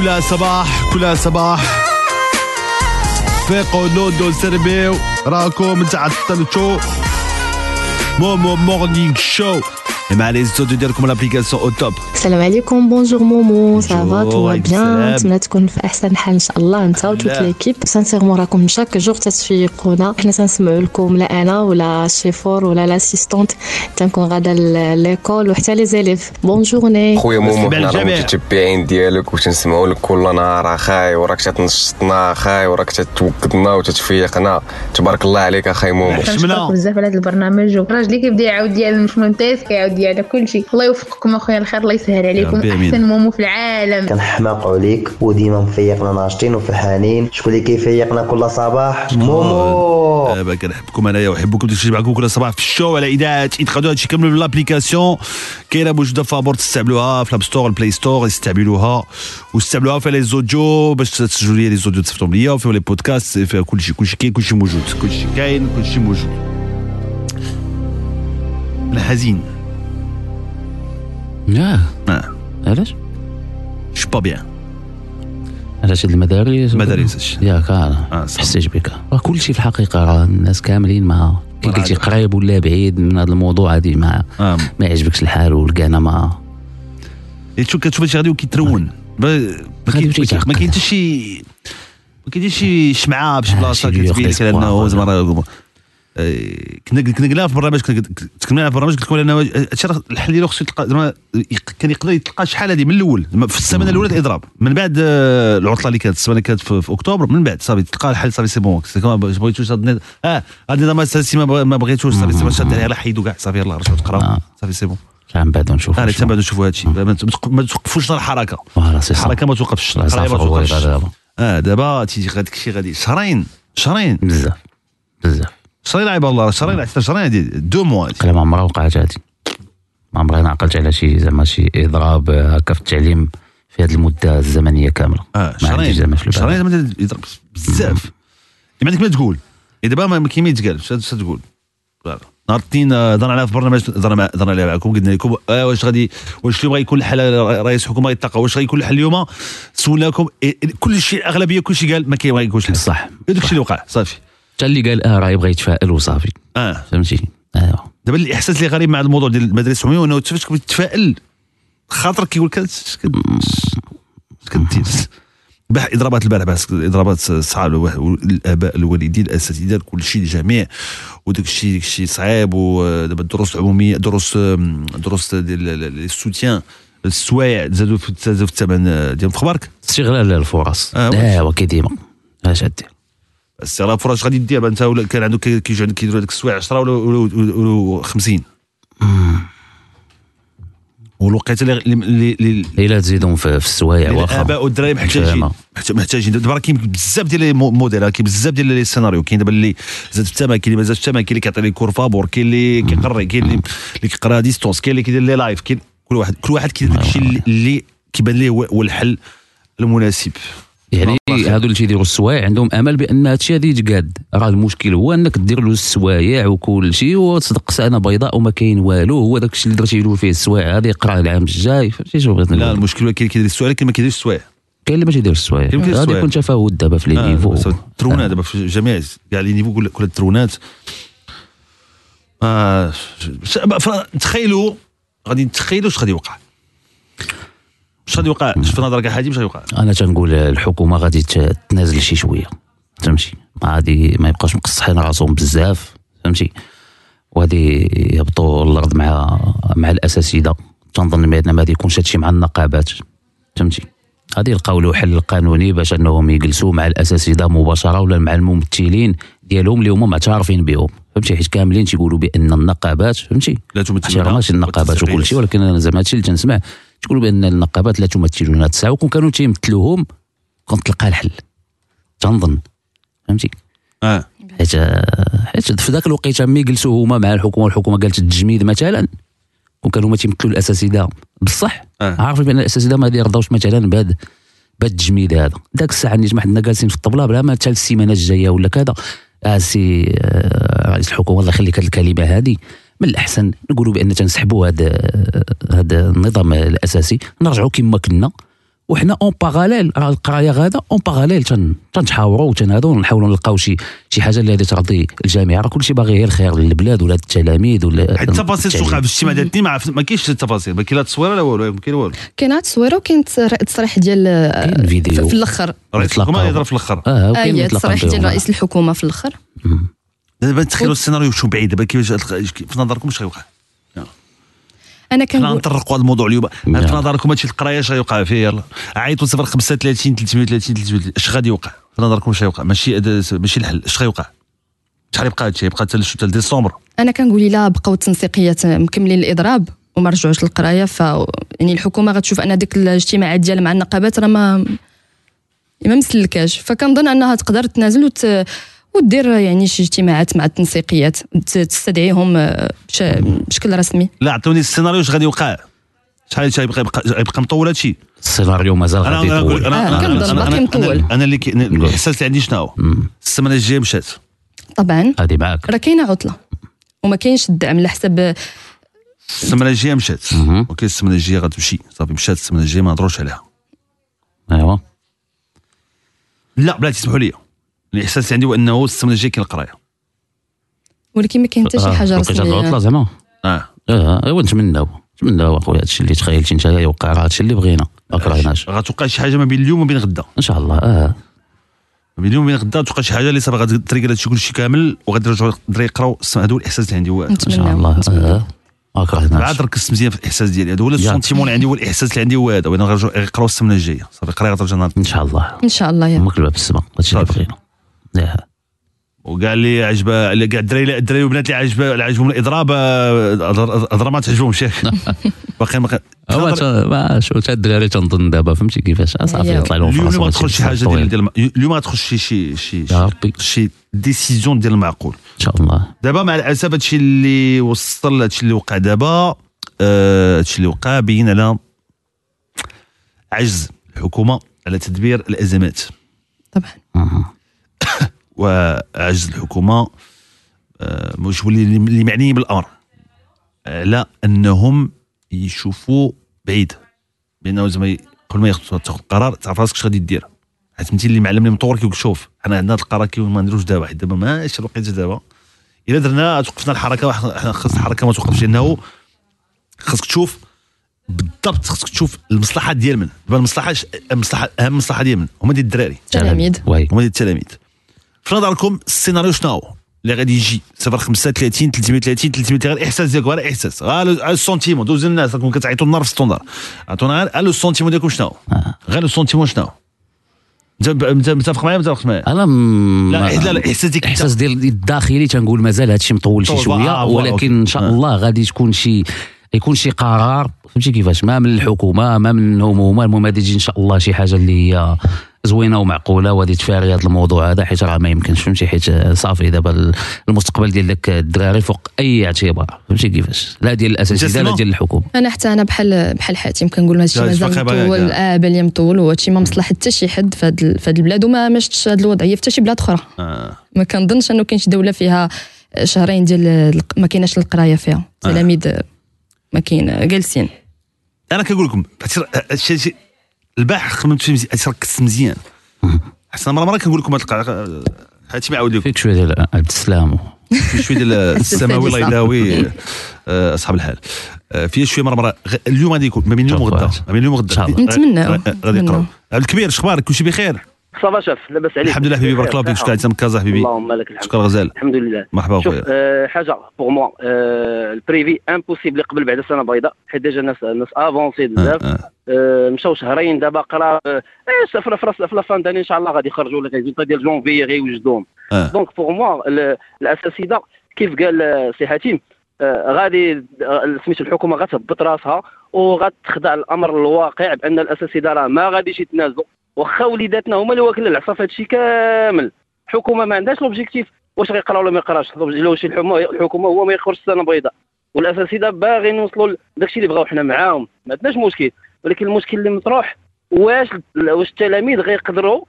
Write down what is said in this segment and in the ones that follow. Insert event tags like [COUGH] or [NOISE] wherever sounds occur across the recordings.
كلها صباح كلها صباح. فيقوا نوضو سربيو. راكم تعطلتوا مومو morning show. مع les audios ديالكم l'application au top السلام عليكم bonjour مومو ça va Bonjour, tout bien. نتمنى تكون في احسن حال ان شاء الله انت و toute. l'équipe sincèrement راكم chaque jour تتفيقونا حنا تنسمعوا لكم لا أنا ولا الشيفور ولا l'assistante تنكون غادا l'école وحتى les élèves bonne journée خويا مومو حنا راه. متتبعين ديالك وتنسمعوا لك كل نهار اخاي وراك تتنشطنا اخاي وراك تتوكدنا وتتفيقنا تبارك الله عليك اخاي مومو بزاف على هذا البرنامج والراجل اللي كيبدا يعاود ديال مش مونتيز كيعاود ديال كلشي الله يوفقكم أخويا الخير الله يسهل عليكم. أحسن مومو في العالم. كنحماقوا عليك وديما مفيقنا ناشطين وفرحانين. شكون اللي كيفيقنا كل صباح؟ مومو. دابا كنحبكم أنايا وحبكم تمشي معكم كل صباح في ال show على إذاعة ادخلوا هادشي كامل في l'application كاينة موجوده في لابور تستعملوها في ال App Store ال Play Store يستعملوها واستعملوها في les audios باش تسجلوا les les audios تصيفطهم ليا وفيها les podcasts فيها كلشي كلشي كاين كلشي موجود. كلشي كاين كلشي موجود. أنا حزين آه آه علاش؟ je vais pas bien علاش هاد المدارس المدارس هادشي. ياك آه، آه. حسيت بك راه كلشي في الحقيقة راه الناس كاملين مع كي قلتي. قريب ولا بعيد من هذا الموضوع هذه ما آه. ما يعجبكش الحال ولقانا ما تشوف كتشوف هادشي غادي وكيترون ب- ما كاين-. ما حتى شي ما كاين شي شمعه بشي آه، بلاصه كتبين لك انه زعما آه، كنا كنا قلنا في البرنامج كنا تكلمنا في البرنامج قلت لكم هادشي راه الحل ديالو خصو يتلقى كان يقدر يتلقى شحال هذه من الأول في السمانة الأولى الإضراب. من بعد آه، العطلة اللي كانت السمانة اللي كانت في, في أكتوبر من بعد صافي تلقى الحل صافي سي بون. بغيتوش هاد النظام- آه هاد النظام ما بغ- ما بغيتوش صافي سي شاد عليه حيدو كاع صافي يلاه رجعوا تقراو آه. صافي c'est bon. من بعد نشوف آه تبعدوا شوفوا هادشي. ما تق- ما توقفوش الحركة. الحركة ما توقفش القرايه ما توقفش. آه دابا الشيء غادي شهرين شهرين بزاف بزاف. شهرين عيب الله حتى شهرين هادي deux mois قال ما عمرها وقعت هادي ما عمري أنا عقلت على شي زعما شي إضراب آه، هكا في التعليم في هذه المدة الزمنية كاملة. آه عنديش زعما في شهرين يضرب بزاف. ما عندك ما تقول. إيه دابا ما كاين ما يتقال اش تقول. نهار الاثنين آه، هضرنا عليها في برنامج هضرنا عليها معكم قلنا لكم آه واش غادي واش اليوم غيكون الحل رئيس الحكومة يتلقى واش غيكون الحل اليوم؟ سولناكم إيه، كل شيء الاغلبيه كل شيء قال ما كاين ما غيكونش الحل صح. داك الشيء اللي وقع صافي. حتى اللي قال آه راه يبغى يتفائل وصافي. آه. فهمتي؟ ايوا دابا الإحساس اللي غريب مع الموضوع ديال المدارس العمومية إنه فاش كتفائل خاطرك كيقول لك كدير بح إضرابات البارح بس إضرابات الصحاب الآباء الوالدين الأساتذة كل شيء الجميع. وداك الشيء داك الشيء صعيب. ودابا الدروس العمومية دروس دروس ديال السوتيان السوايع زادوا في الثمن ديال في خبارك استغلال الفرص. آه، واش. ايوا كي ديما. اش غدير السيارة فرص غادي دير انت ولا كان عنده كي- كيجيو عندك كيديروا هذيك السوايع 10 ولا ولا- ولا 50 والوقيته اللي اللي اللي إلا تزيدهم في, السوايع واخا. الآباء والدراري محتاجين محتاجين. دابا راه كاين بزاف ديال les mo- modèles راه كاين بزاف ديال les scénarios. كاين دابا اللي زاد في الثمن كاين اللي ما زادش في الثمن كاين اللي كيعطي les cours فابور كاين اللي كيقري كاين اللي كيقرا distance كاين اللي كيدير les lives كاين كل واحد كل واحد كيدير داك الشيء اللي- كيبان ليه هو الحل المناسب. يعني. هادو اللي تيديروا السوايع عندهم امل بان هادشي غادي يتقاد راه المشكل هو انك دير له السوايع وكل شيء وتصدق سنه بيضاء وما كاين والو هو داك الشيء اللي درتي له فيه السوايع هذا يقرا العام الجاي فهمتي شنو بغيت لا المشكل هو كاين اللي كيدير السوايع كاين ما كيديرش السوايع كاين اللي ما تيديرش السوايع غادي السوايع. يكون تفاوت دابا في les آه، niveaux الترونات دابا في جميع كاع les niveaux كل كل الترونات آه تخيلوا غادي نتخيلوا اش غادي يوقع اش غادي يوقع؟ في نظرك يا حاتم اش غادي يوقع. أنا تنقول الحكومة غادي تنازل شي شوية فهمتي؟ ما غادي ما يبقاوش مقصحين راسهم بزاف فهمتي؟ وغادي يهبطوا الأرض مع مع الأساتذة. تنظن بان ما غادي يكونش هادشي مع النقابات فهمتي؟ غادي يلقاو له حل قانوني باش أنهم يجلسوا مع الأساتذة مباشرة ولا مع الممثلين ديالهم اللي هما معترفين بهم فهمتي؟ حيت كاملين تيقولوا بأن النقابات فهمتي؟ لا تمثل ماشي النقابات. وكل شيء ولكن أنا زعما هادشي اللي تنسمع. تقولوا بأن النقابات لا تمثلون هاد الساعة وكون كانوا تيمثلوهم كنت تلقى الحل. تنظن. فهمتي؟ آه. حيت حيت في ذاك الوقيته ملي جلسوا هما مع الحكومة والحكومة قالت التجميد مثلا كون كانوا هما تيمثلوا الاساتذه بصح؟ آه. عارفين بأن الاساتذه ما يرضاوش مثلا بهذا بهذا التجميد هذا. ذاك الساعة اللي ما حنا جالسين في الطبلة بلا ما حتى السيمانة الجاية ولا كذا. آه سي آه رئيس الحكومة الله يخليك هذه الكلمة هذه. من الأحسن نقولوا بأن تنسحبوا هذا هذا النظام الأساسي. نرجعوا كما كنا وحنا en parallèle راه القراية غادا en parallèle تن تنتحاوروا وتنهضروا ونحاولوا نلقاو شي شي حاجة اللي غادي ترضي الجميع. راه كلشي باغي غير الخير للبلاد ولا التلاميذ ولا حيت التفاصيل توقع في. الاجتماع ديال الاثنين ما عرفت- ما كاينش التفاصيل. ما كاين لا تصويره لا والو؟ ما كاين والو. كاين هاد التصويره وكاين تصر- التصريح ديال فيديو. في الآخر. رئيس الحكومة. يضرب في الآخر. آه وكاين التصريح ديال بهم. رئيس الحكومة في الآخر. دابا تخيلوا السيناريو شو بعيد دابا كيفاش في نظركم اش غيوقع أنا حنا كنقول نطرقوا هذا الموضوع اليوم. في. نظركم هادشي القراية اش غيوقع فيه يلا. عيطوا 0 35 330 330 اش غادي يوقع؟ في نظركم اش غيوقع؟ ماشي هذا- ماشي الحل. اش غيوقع؟ شحال يبقى هادشي؟ يبقى حتى حتى ديسمبر أنا كنقول إلا بقاو التنسيقيات مكملين الإضراب وما رجعوش للقراية ف يعني الحكومة غتشوف أن ديك الاجتماعات ديالها مع النقابات راه ما ما مسلكاش. فكنظن أنها تقدر تنازل وت... ودير يعني شي اجتماعات مع التنسيقيات تستدعيهم آه، بش... بشكل رسمي. لا عطوني السيناريو اش غادي يوقع. شحال شحال يبقى يبقى يبقى مطول هادشي. السيناريو مازال غادي يطول. أنا آه، أنا أنا أنا مطول. أنا أنا اللي الاحساس اللي عندي شنو. السمانه الجاية مشات. طبعا. هذه معاك. راه كاينة عطلة. وما كاينش الدعم على حساب السمانه الجاية مشات. OK السمانه الجاية غتمشي. صافي مشات السمانه الجاية ما نهضروش عليها. ايوا لا بلاتي اسمحوا لي. الإحساس اللي عندي هو أنه السمانه الجايه كاين القرايه ولكن ما كاين حتى شي حاجة وقيت هاد العطله رسميه زعما. آه. آه ايوا نتمناو نتمناو أخويا هادشي اللي تخيلتي انت يوقع راه هادشي اللي بغينا. ما كرهناش غتوقع شي حاجة ما بين اليوم وما بين غدا. إن شاء الله آه. ما بين اليوم وما بين غدا توقع شي حاجة اللي صافي غتريقل هادشي كلشي كامل وغادي يرجعوا الدراري يقرأو هادو الإحساس اللي عندي هو. إن شاء الله آه. ما كرهناش عاد ركزت مزيان في الإحساس ديالي. هذا هو. السونتيمون اللي عندي هو الإحساس اللي عندي هو هذا. وأنا غنرجعوا يقرأو السمانه الجايه صافي القرايه غترجع نهار إن شاء الله. إن شاء الله يا. أمك الباب السما هادشي اللي. بغينا. ياه. وكاع اللي عجبه الدراري الدراري والبنات اللي عجبه اللي عجبهم الإضراب الاضراب [LAUGHS] ما تعجبهمش باقي ما هو شو الدراري تنظن دابا فهمتي كيفاش صافي أيوا. يطلع لهم اليوم ما تدخل شي حاجة ديال. ديال اليوم ما تدخل شي شي شي يا ربي شي décision ديال المعقول إن شاء الله دابا مع الأسف هادشي اللي وصل هادشي اللي وقع دابا آه، هادشي اللي وقع بين على عجز الحكومة على تدبير الأزمات طبعا. وعجز الحكومة آه، مش اللي اللي معنيين بالأمر. على أنهم يشوفوا بعيد. بانه زعما قبل ما تاخذ قرار تعرف راسك اش غادي دير. حيت انت اللي معلم اللي مطور كيقول شوف حنا عندنا هذا القرار كي ما نديروش دابا حيت دابا ماشي الوقيتة دابا. إلا درنا توقفنا الحركة واحد- خاص الحركة ما توقفش لأنه خاصك تشوف بالضبط خاصك تشوف المصلحة ديال من. دابا المصلحة المصلحه أهم مصلحة ديال من هما ديال الدراري. تلاميذ وي هما ديال التلاميذ. في نظركم السيناريو شنو هو؟ اللي غادي يجي 0 35 330 300 غير الاحساس ديالكم غير إحساس غير ال sentiment دوز الناس راكم كتعيطوا النار في ال standard. عطونا غير غير le sentiment ديالكم شنو هو؟ غير le sentiment شنو انت متفق معايا متفق معايا أنا م- لا لا لا الاحساس ديالك الاحساس ديال الداخلي تنقول مازال هادشي مطول شي شوية آه، voilà، ولكن. إن شاء آه. الله غادي تكون شي يكون شي قرار. فهمتي كيفاش؟ ما من الحكومة ما منهم هما المهم غادي تجي إن شاء الله شي حاجة اللي هي زوينة ومعقولة وغادي تفاري هذا الموضوع هذا حيت راه ما يمكنش فهمتي؟ حيت آه، صافي دابا المستقبل ديال داك الدراري فوق أي اعتبار فهمتي كيفاش؟ لا ديال الاساتذه لا؟ ديال الحكومة. أنا حتى أنا بحال بحال حاتم كنقول هادشي لا، مازال مطول. آه بالي مطول وهادشي ما مصلح حتى شي حد في هاد البلاد وما ما شفتش هاد الوضعية في حتى شي بلاد أخرى. آه. ما كنظنش أنه كاين شي دولة فيها شهرين ديال ما كايناش القراية فيها. تلاميذ ما كاين جالسين. أنا كنقول لكم الشيء البارح خممت فيه مزيان ركزت [LAUGHS] مزيان. حسن مرة مرة كنقول لكم هاد هاتي معاود لكم. فيك شوية ديال عبد السلام. في شوية ديال [LAUGHS] السماوي الله. يلاوي [LAUGHS] آه، أصحاب الحال. آه، فيها شوية مرة مرة اليوم غادي يكون ما بين اليوم وغدا. ما بين اليوم وغدا. غ- غادي. عبد الكبير شخبارك؟ كلشي بخير؟ ça va شاف لاباس عليك. الحمد لله حبيبي بارك الله فيك. شكرا على كازا حبيبي. اللهم لك الحمد. شكرا غزال. الحمد لله. مرحبا شوف آه حاجة pour moi آه ال privé impossible قبل بعد سنه بيضاء حيت déjà الناس الناس avancé بزاف. آه، آه. آه مشاو شهرين دابا قرا آه إيه، في في في la fin d'année ان شاء الله غادي يخرجوا لك résultat ديال جونفي غيوجدوهم آه. donc pour moi ال- الاساتذه كيف قال آه، سي حاتم آه، غادي آه، سميتو الحكومة غتهبط راسها وغتخضع الأمر الواقع بأن الاساتذه راه ما غاديش يتنازلوا. واخا وليداتنا هما اللي واكلين العصا في هذا الشيء كامل. الحكومة ما عندهاش l'objectif. واش غيقراو ولا ما يقراش؟ لو شي الحكومة هو ما يخرج السنة بيضاء والاساتذه باغيين يوصلوا لداكشي اللي بغاو حنا معاهم. ما عندناش مشكل. ولكن المشكل اللي مطروح واش واش التلاميذ غيقدروا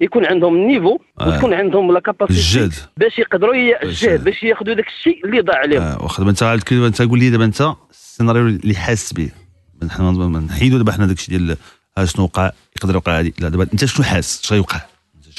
يكون عندهم النيفو آه. وتكون عندهم لا كاباسيتي الجهد. باش يقدروا الجهد. باش ياخذوا داك الشيء اللي ضاع عليهم. آه، واخا دابا انت كي- انت قول لي دابا انت السيناريو اللي حاس به. نحيدوا دابا حنا داكشي ديال ها شنو وقع يقدر يوقع هذه؟ لا دابا انت شنو حاس؟ شنو يوقع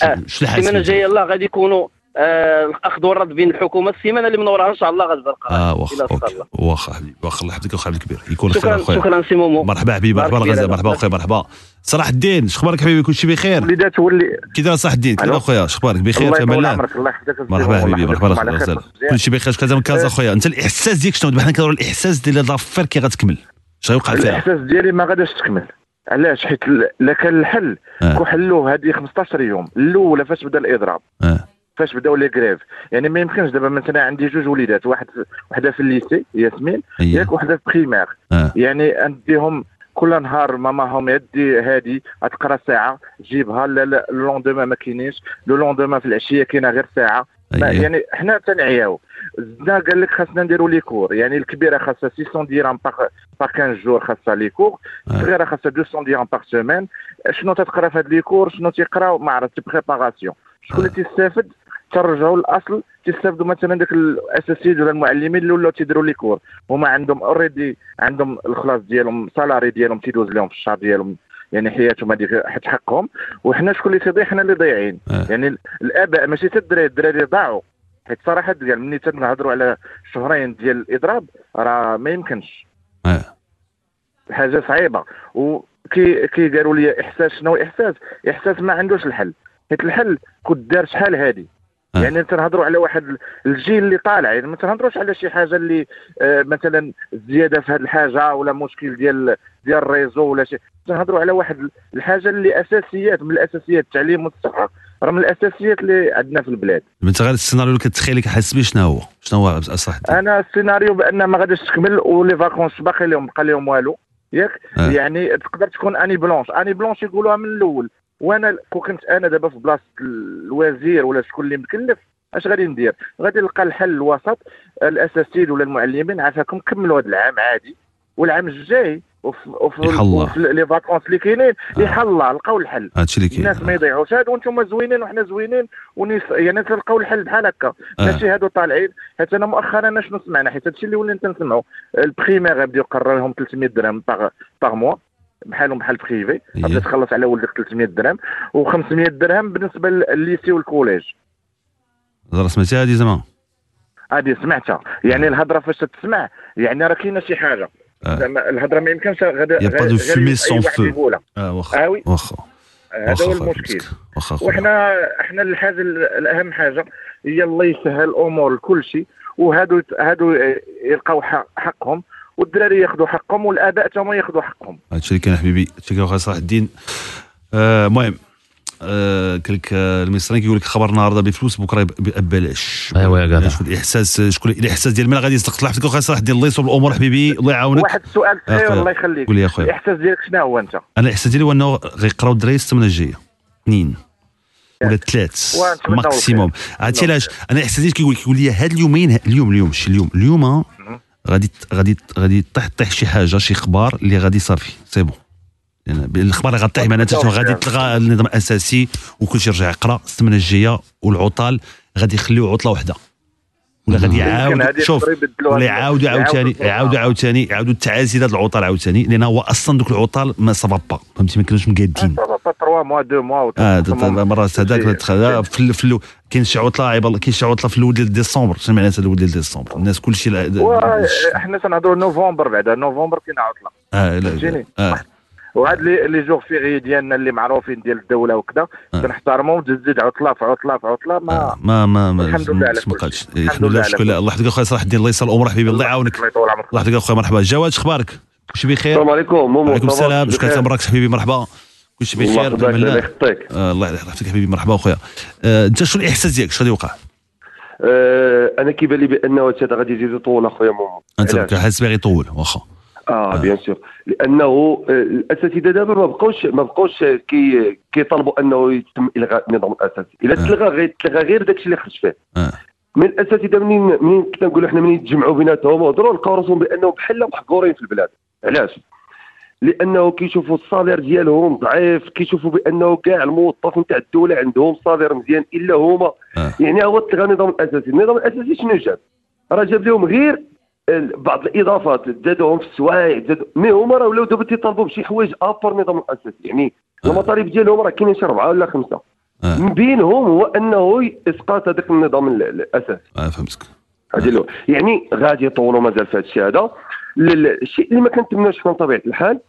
آه. شنو اللي حاس السيمانة؟ الجاية الله غادي يكونوا آه الأخذ والرد بين الحكومة السيمانة اللي من وراها إن شاء الله القرار آه واخا الله. واخا حبيبي واخا الله يحفظك واخا الكبير. يكون خير شكرا أخويا. شكرا سي مومو مرحبا حبيبي مرحبا بارك غزال الله مرحبا. أخويا مرحبا. صلاح الدين شخبارك حبيبي؟ كلشي بخير؟ وليدات هو اللي كي داير صلاح الدين؟ كي ألو. أخويا؟ شخبارك بخير الله الله الله يحفظك. مرحبا حبيبي. مرحبا خير. غزال. كلشي بخير كازا من كازا أخويا؟ أنت الإحساس ديالك شنو؟ دابا حنا كنهضروا على الإحساس ديال l'affaire كي غتكمل. شنو يوقع فيها؟ الإحساس ديالي ما غاداش تكمل. علاش؟ حيت لا كان الحل. آه. كون حلوها هذه 15 يوم. الاولى فاش بدأ الإضراب. آه. فاش بداو les grèves يعني ما يمكنش دابا مثلا عندي جوج وليدات. واحد وحدة في ال lycée ياسمين أيه. ياك وحدة في primaire آه. يعني نديهم كل نهار ماماهم يدي هادي تقرا ساعة جيبها. لا لا ال lendemain ما كاينينش. le lendemain في العشية كاينة غير ساعة. يعني حنا تنعياو. زدنا قال لك خاصنا نديروا les cours. يعني الكبيرة خاصها 600 درهم par par 15 jours خاصها les cours آه. الصغيرة خاصها 200 درهم par semaine شنو تتقرا في هاد les cours شنو تيقراو ما عرفت préparation شكون اللي تيستافد ترجعوا للأصل. تيستافدوا مثلا داك الاساسيين ولا المعلمين اللي ولاو تيديروا les cours هما عندهم already عندهم الخلاص ديالهم salaire ديالهم تيدوز لهم في الشهر ديالهم. يعني حياتهم هذيك حيت حقهم. وحنا شكون اللي تيضيع حنا اللي ضايعين. آه. يعني ال- الآباء ماشي حتى الدراري. الدراري ضاعوا حيت صراحة قال ملي تنهضروا على شهرين ديال الاضراب راه ما يمكنش. آه. حاجة صعيبة. وكي كي قالوا لي إحساس شنو إحساس؟ إحساس ما عندوش الحل. حيت الحل كنت دار شحال هادي. آه. يعني تنهضروا على واحد الجيل اللي طالع. يعني ما تنهضروش على شي حاجة اللي آه مثلا زيادة في هذه الحاجة ولا مشكل ديال ديال ال réseau ولا شي. تنهضروا على واحد الحاجة اللي أساسيات من الأساسيات التعليم والصحة. راه من الأساسيات اللي عندنا في البلاد. انت غير السيناريو اللي كتخيل لك حاس به شنو هو شنو هو الدين أنا السيناريو بأن ما غاديش تكمل و les vacances باقي لهم بقى لهم والو. ياك؟ آه. يعني تقدر تكون année blanche. année blanche يقولوها من الأول. وأنا كون كنت أنا دابا في بلاصة الوزير ولا شكون اللي مكلف أش غادي ندير؟ غادي نلقى الحل الوسط الاساتذه ولا المعلمين عافاكم كملوا هذا العام عادي. والعام الجاي وفي les vacances اللي كاينين يحلى لقاو الحل. هادشي اللي كاين. الناس ما يضيعوش. هادو وأنتم زوينين وحنا زوينين ونيس يعني تلقاو الحل بحال هكا. آه. ماشي هادو طالعين. حيت أنا مؤخرا أنا شنو سمعنا؟ حيت هادشي اللي ولينا تنسمعوا ال primaire غيبداو يقرر لهم 300 درهم par par mois بحالهم بحال privé إيه. غادي تخلص على ولدك 300 درهم. و500 درهم بالنسبة لل lycée وال collège. هضره سمعتي هادي زعما هذه سمعتها. يعني الهضرة فاش تسمع يعني راه كاينة شي حاجة. آه. زعما الهضرة ما يمكنش غدا pas de fumée sans feu. آه واخا. آه. واخا. هذا هو المشكل. وحنا إحنا الحاجة الأهم حاجة هي الله يسهل الأمور لكل شيء وهادو هادو يلقاو حق- حقهم والدراري ياخذوا حقهم والآباء تما ياخذوا حقهم. هادشي اللي كاين حبيبي هادشي اللي كاين صلاح الدين. آه، المهم آه، قال لك آه، المصريين كيقول لك خبر النهارده بفلوس بكرة ببلاش أيوا يا جدع. شكون الاحساس شكون الاحساس ديال من غادي يصدق صلاح فيك صلاح الدين الله يصوب الأمور حبيبي الله يعاونك. واحد السؤال صغير خويا. الله يخليك. قول لي يا خويا. الإحساس ديالك شنو هو أنت؟ أنا الإحساس ديالي هو إنه غيقراو الدراري السمانه الجاية. اثنين. ولا ثلاث. maximum. عرفتي علاش؟ أنا احساسي كيقول كيقول لي هاد اليومين اليوم اليوم ماشي اليوم. اليوم آه، غادي غادي غادي طيح طيح شي حاجة شي إخبار اللي غادي صافي c'est bon يعني الأخبار اللي غطيح معناتها شنو غادي تلغى النظام الأساسي وكل شيء يرجع يقرأ. السمانه الجاية والعطال غادي يخليو عطلة واحدة ولا غادي يعاود شوف ولا. يعاودوا عاوتاني يعاودوا عاوتاني يعاودوا التعازي هذا العطال عاوتاني لأن هو أصلا دوك العطال ما سافا با. فهمتي؟ ما كانوش مقادين. 3 موا 2 موا آه مرات هذاك في كاين شي عطلة عيب الله كاين شي عطلة في الأول ديال ديسمبر. شنو معناتها الأول ديال ديسمبر؟ الناس كلشي حنا تنهضروا نوفمبر بعدا. نوفمبر كاين عطلة. آه لا- فهمتيني؟ آه. وهاد les les jours fériés ديالنا اللي معروفين ديال الدولة وكذا كنحترمهم تزيد عطله في عطله في عطله ما ما ما ما الحمد لله على ما كل قالش شيء. الحمد لله شكرا لله. الله يحفظك اخويا صلاح الدين الله يسر الأمور حبيبي الله يعاونك. الله يطول عمرك. الله يحفظك اخويا مرحبا. جواد أخبارك كلشي بخير؟ السلام عليكم. وعليكم السلام. شكرا تبارك حبيبي مرحبا. كلشي الله بخير الله. الله يخطيك. آه، الله يحفظك. حبيبي مرحبا أخويا. آه، أنت شنو الإحساس ديالك؟ شنو غادي يوقع؟ آه، أنا كيبان لي بأنه هذا غادي يزيد يطول أخويا مومو أنت؟ حاسس باغي يطول واخا. آه bien sûr. لأنه آه، الأساتذة دابا ما بقوش ما بقوش كي كيطالبوا أنه يتم إلغاء النظام الاساسي إلا تلغى غير تلغى غير داكشي اللي خرج فيه. آه. من الأساتذة منين منين كنا نقولوا حنا منين يتجمعوا بيناتهم؟ وهضروا لقاو راسهم بأنهم بحال محقورين في البلاد. علاش؟ لأنه كيشوفوا الصالير ديالهم ضعيف كيشوفوا بأنه كاع الموظفين تاع الدولة عندهم صالير مزيان إلا هما. يعني هو تلغى النظام الأساسي. النظام الأساسي شنو جاب؟ راه جاب لهم غير بعض الإضافات زادوهم في السوايع زادوا مي هما راه ولاو دابا تيطالبوا بشي حوايج أبر النظام الاساسي يعني المطالب ديالهم راه كاينين شي اربعه ولا خمسة. من بينهم هو أنه اسقاط هذاك النظام ال- الاساسي آه فهمتك. هذه. يعني غادي يطولوا مازال في هذا الشيء هذا. الشيء اللي ما كنتمناوش حنا بطبيعة الحال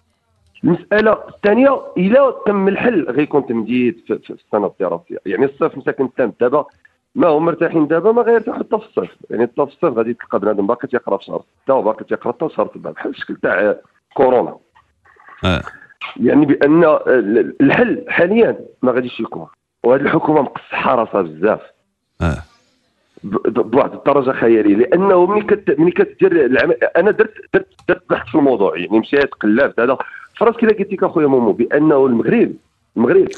المسألة الثانية إلى تم الحل غيكون تمديد في, السنة الدراسيه يعني الصيف مساكن تام دابا ما هم مرتاحين دابا ما غيرتاحوا حتى في الصيف يعني حتى في الصيف غادي تلقى بنادم باقي تيقرا في شهر 6 وباقي تيقرا حتى في شهر 7 بحال الشكل تاع كورونا. آه. يعني بأن ال- الحل حاليا ما غاديش يكون. وهذه الحكومة مقصحة راسها بزاف. آه. ب- بواحد الدرجة خيالية. لأنه ملي كت ملي كدير العمل أنا درت درت درت بحث في الموضوع. يعني مشيت قلبت. هذا فراسك كذا قلت لك أخويا مومو بأنه المغرب المغرب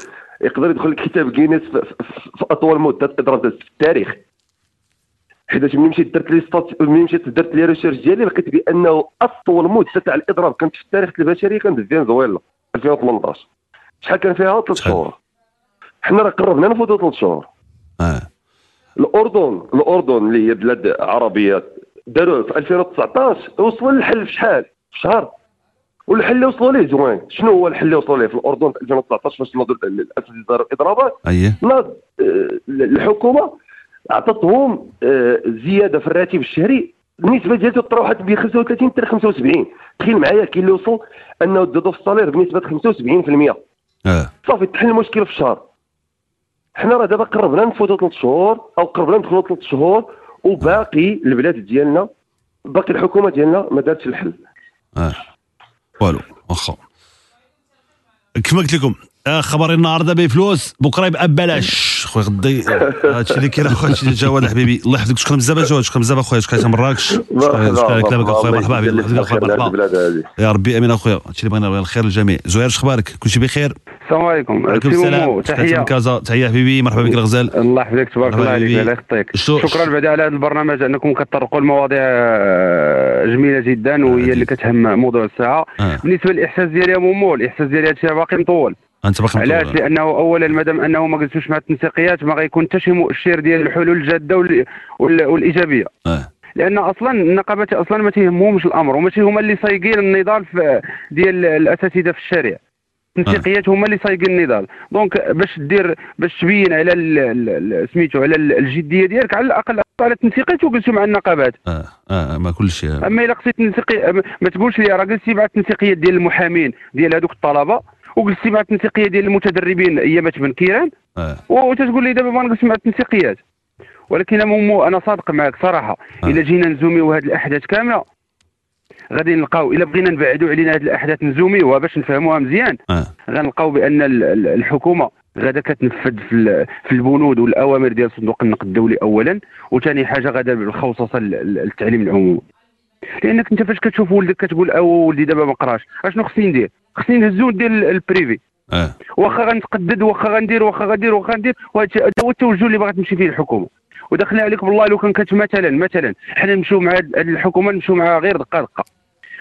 يقدر يدخل لكتاب جينيس في, أطول مدة اضراب في التاريخ. حيت ملي مشيت درت les stats ملي مشيت درت les recherches ديالي لقيت بأنه أطول مدة تاع الاضراب كانت في التاريخ البشري كانت في فنزويلا 2018 شحال كان فيها؟ ثلاث شهور. حنا راه قربنا نفوتوا ثلاث شهور. آه. الاردن الأردن اللي هي بلاد عربية داروا في 2019 وصلوا للحل في شحال؟ في شهر. والحل اللي وصلوا ليه زوين. شنو هو الحل اللي وصلوا ليه في الاردن في 2019 فاش الاساتذه داروا الاضرابات اييه الحكومة أعطتهم آه، زيادة في الراتب الشهري. النسبة ديالته تراوحت ب 35 حتى 75 تخيل معايا كاين اللي وصل أنه زادوا في الصالير بنسبة 75% آه. صافي تحل المشكل في الشهر. حنا راه دابا قربنا نفوتوا ثلاث شهور أو قربنا ندخلوا ثلاث شهور وباقي البلاد ديالنا باقي الحكومة ديالنا ما دارتش الحل. آه. والو واخا. كما قلت لكم آه، خبر النهارده بفلوس بكرة يبقى ببلاش. خويا غدي هادشي اللي كاين أخويا هادشي اللي جواد حبيبي. الله يحفظك. شكرا بزاف جواد شكرا بزاف أخويا. شكرا مراكش. شكرا على كلامك أخويا مرحبا مرحبا. يا ربي آمين أخويا. هادشي اللي بغينا الخير للجميع. زهير شخبارك كلشي بخير؟ السلام عليكم. وعليكم السلام. تحية. من كازا. تحية حبيبي مرحبا بك الغزال. الله يحفظك تبارك الله عليك. الله يخطيك. شكرا بعدا على هذا البرنامج انكم كتطرقوا لمواضيع آه، جميلة جدا وهي اللي كتهم موضوع الساعة. آه. بالنسبة للاحساس ديالي يا مومو الإحساس ديالي راه باقي مطول. أنت باقي علاش؟ مطول. لأنه اولا مادام أنه ما جلسوش مع التنسيقيات ما غيكون حتى شي مؤشر ديال الحلول الجادة وال- وال- والإيجابية. آه. لأن أصلا النقابات أصلا ما تيهمهمش الأمر وماشي هما اللي صايقين النضال في ديال الأساتذة في الشارع التنسيقيات هما اللي صايقين النضال. donc باش دير باش تبين على سميتو على ال- الجدية ديالك على الأقل على التنسيقيات وجلسوا مع النقابات. آه آه ما كل شيء أما إلا قصيت تنسيقي ما- تقولش لي راه جلستي مع التنسيقيات ديال المحامين ديال هذوك الطلبة وجلستي مع التنسيقية ديال المتدربين ايامات بن كيران آه. وتتقول لي دابا ما نجلس مع التنسيقيات. ولكن أنا صادق معك صراحة. إلا جينا نزوميو هذه الأحداث كاملة غادي نلقاو إلا بغينا نبعدوا علينا هذه الأحداث نزوميوها باش نفهموها مزيان. آه. غنلقاو بأن ال- ال- الحكومة غادا كتنفذ في في البنود والأوامر ديال صندوق النقد الدولي اولا وثاني حاجة غادا ال- التعليم العمومي. لأنك أنت فاش كتشوف ولدك كتقول أو ولدي دابا ما قراش أشنو خصني ندير؟ خصني نهزو ندير ال- البريفي آه. واخا غنتقدد واخا غندير واخا غندير واخا غندير وهذا هو التوجه اللي باغا تمشي فيه الحكومة. ودخلنا عليك بالله لو كان كانت مثلا مثلا حنا نمشيو مع الحكومة نمشيو معها غير دقه دقه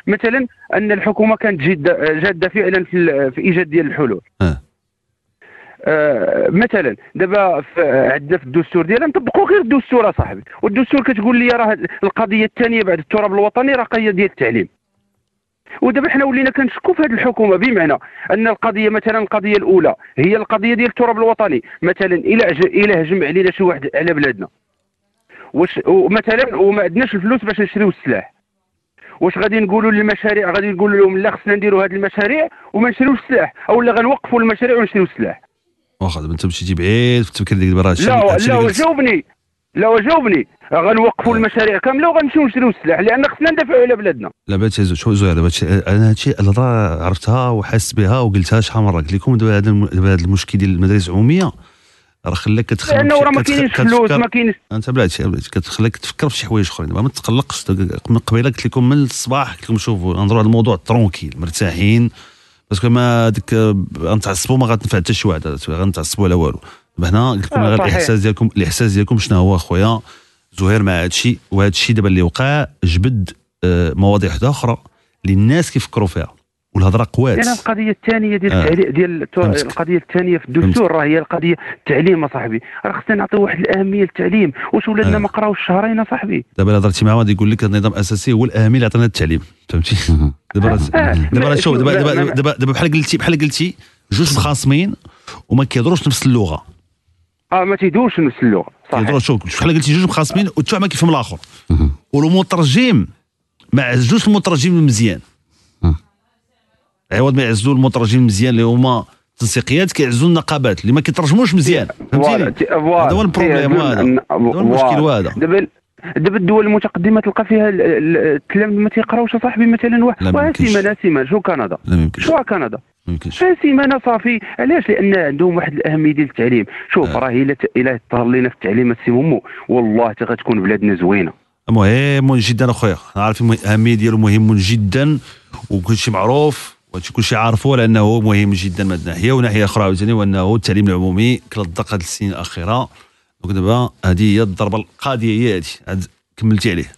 مثلا أن الحكومة كانت جاده جادة فعلا في, في إيجاد ديال الحلول. آه. آه، مثلا دابا عندنا في الدستور ديالنا نطبقوا غير الدستور اصاحبي والدستور كتقول لي راه القضية الثانية بعد التراب الوطني راه قضية ديال التعليم. ودابا حنا ولينا كنشكوا في هذه الحكومة بمعنى أن القضية مثلا القضية الأولى هي القضية ديال التراب الوطني. مثلا إلى إلى هجم علينا شي واحد على بلادنا. واش ومثلا وما عندناش الفلوس باش نشريو السلاح. واش غادي نقولوا للمشاريع؟ غادي نقولوا لهم لا خصنا نديروا هذه المشاريع وما نشريوش السلاح أو لا غنوقفوا المشاريع ونشريو السلاح. واخا دابا انت مشيتي بعيد في التفكير ديك هادشي- لا لا. جاوبني لا جاوبني غنوقفوا المشاريع كاملة وغنمشيو نشريو السلاح لأن خصنا ندافعوا على بلادنا. لا بلاتي شوف زهير دابا أنا هادشي الهضره عرفتها وحاسس بها وقلتها شحال من مره قلت لكم دابا هذا المشكل ديال المدارس العمومية راه خلاك كتخليك لأنه راه ما كاينش فلوس ما كاينش أنت بلاتي بلاتي كتخليك تفكر في شي حوايج أخرين. ما تقلقش من قبيلة قلت لكم من الصباح قلت لكم شوفوا نهضروا على الموضوع tranquille مرتاحين parce que ما ديك غنتعصبوا ما غتنفع حتى شي واحد غنتعصبوا على والو. هنا قلت لكم آه، غير. الإحساس ديالكم الإحساس ديالكم شنو هو اخويا زهير مع هذا الشيء وهذا الشيء دابا اللي وقع جبد آه، مواضيع وحده أخرى اللي الناس كيفكروا فيها. والهضرة قوات. لأن القضية الثانية ديال آه. التعليم ديال. القضية الثانية في الدستور راه هي القضية التعليم اصاحبي راه خصنا نعطيو واحد الأهمية للتعليم. واش ولادنا آه. ما قراوش شهرين اصاحبي دابا الا هضرتي معاه غادي يقول لك النظام الأساسي هو الأهمية اللي عطينا التعليم. فهمتي؟ [LAUGHS] دابا آه. دابا شوف دابا دابا دابا دابا بحال قلتي بحال قلتي جوج مخاصمين وما كيهضروش نفس اللغة. آه ما تيدوش نفس اللغة صحيح. كيهضروا شوف بحال قلتي جوج مخاصمين والتوع ما كيفهم الآخر. والمترجم ما عزوش المترجم المزيان عوض ما يعزوا المترجم المزيان اللي هما تنسيقيات كيعزوا النقابات اللي ما كيترجموش مزيان. فهمتيني. هذا هو ال problème هذا. هذا هو المشكل وهذا دابا دابا الدول المتقدمة تلقى فيها ال- ال- التلاميذ ما تيقراوش اصاحبي مثلا واحد. وها. سيمانة سيمانة. شو كندا؟ شو كندا؟ فيها سيمانة صافي. علاش؟ لأن عندهم واحد الأهمية ديال التعليم. شوف آه. راه الا الا تهلينا في التعليم السي مومو والله حتى غتكون بلادنا زوينة. مهم جدا أخويا. عارفين الاهميه ديالو مهم جدا وكل شيء معروف. وهادشي كل شيء عارفه لأنه مهم جدا من هاد الناحية وناحية أخرى عاوتاني وأنه التعليم العمومي الضغط هاد السنين الأخيرة. donc دابا هذه هي الضربة القاضية هي عاد كملتي عليه.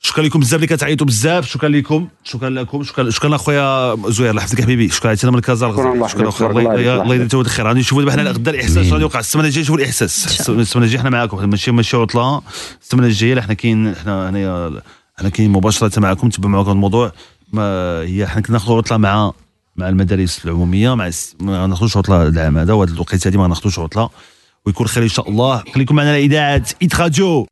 شكرا لكم بزاف اللي كتعيطوا بزاف شكرا لكم شكرا لكم شكرا شكرا اخويا زهير الله يحفظك حبيبي. شكرا عيطينا من كازا شكرا أخويا الله يدير تود الخير. غادي نشوفوا دابا حنا غدا الإحساس غادي يوقع. السمانة الجاية نشوفوا الإحساس. السمانة الجاية حنا معاكم. ماشي ماشي عطله السمانة الجاية حنا كاين حنا هنايا حنا كاين مباشرة معكم نتبعوا معكم الموضوع. ما هي حنا كنا عطلة مع مع المدارس العمومية مع الس- ما ناخذوش عطلة العام هذا وهذا الوقيتة هذه ما ناخذوش عطلة. ويكون خير إن شاء الله. خليكم معنا على إذاعة ايت راديو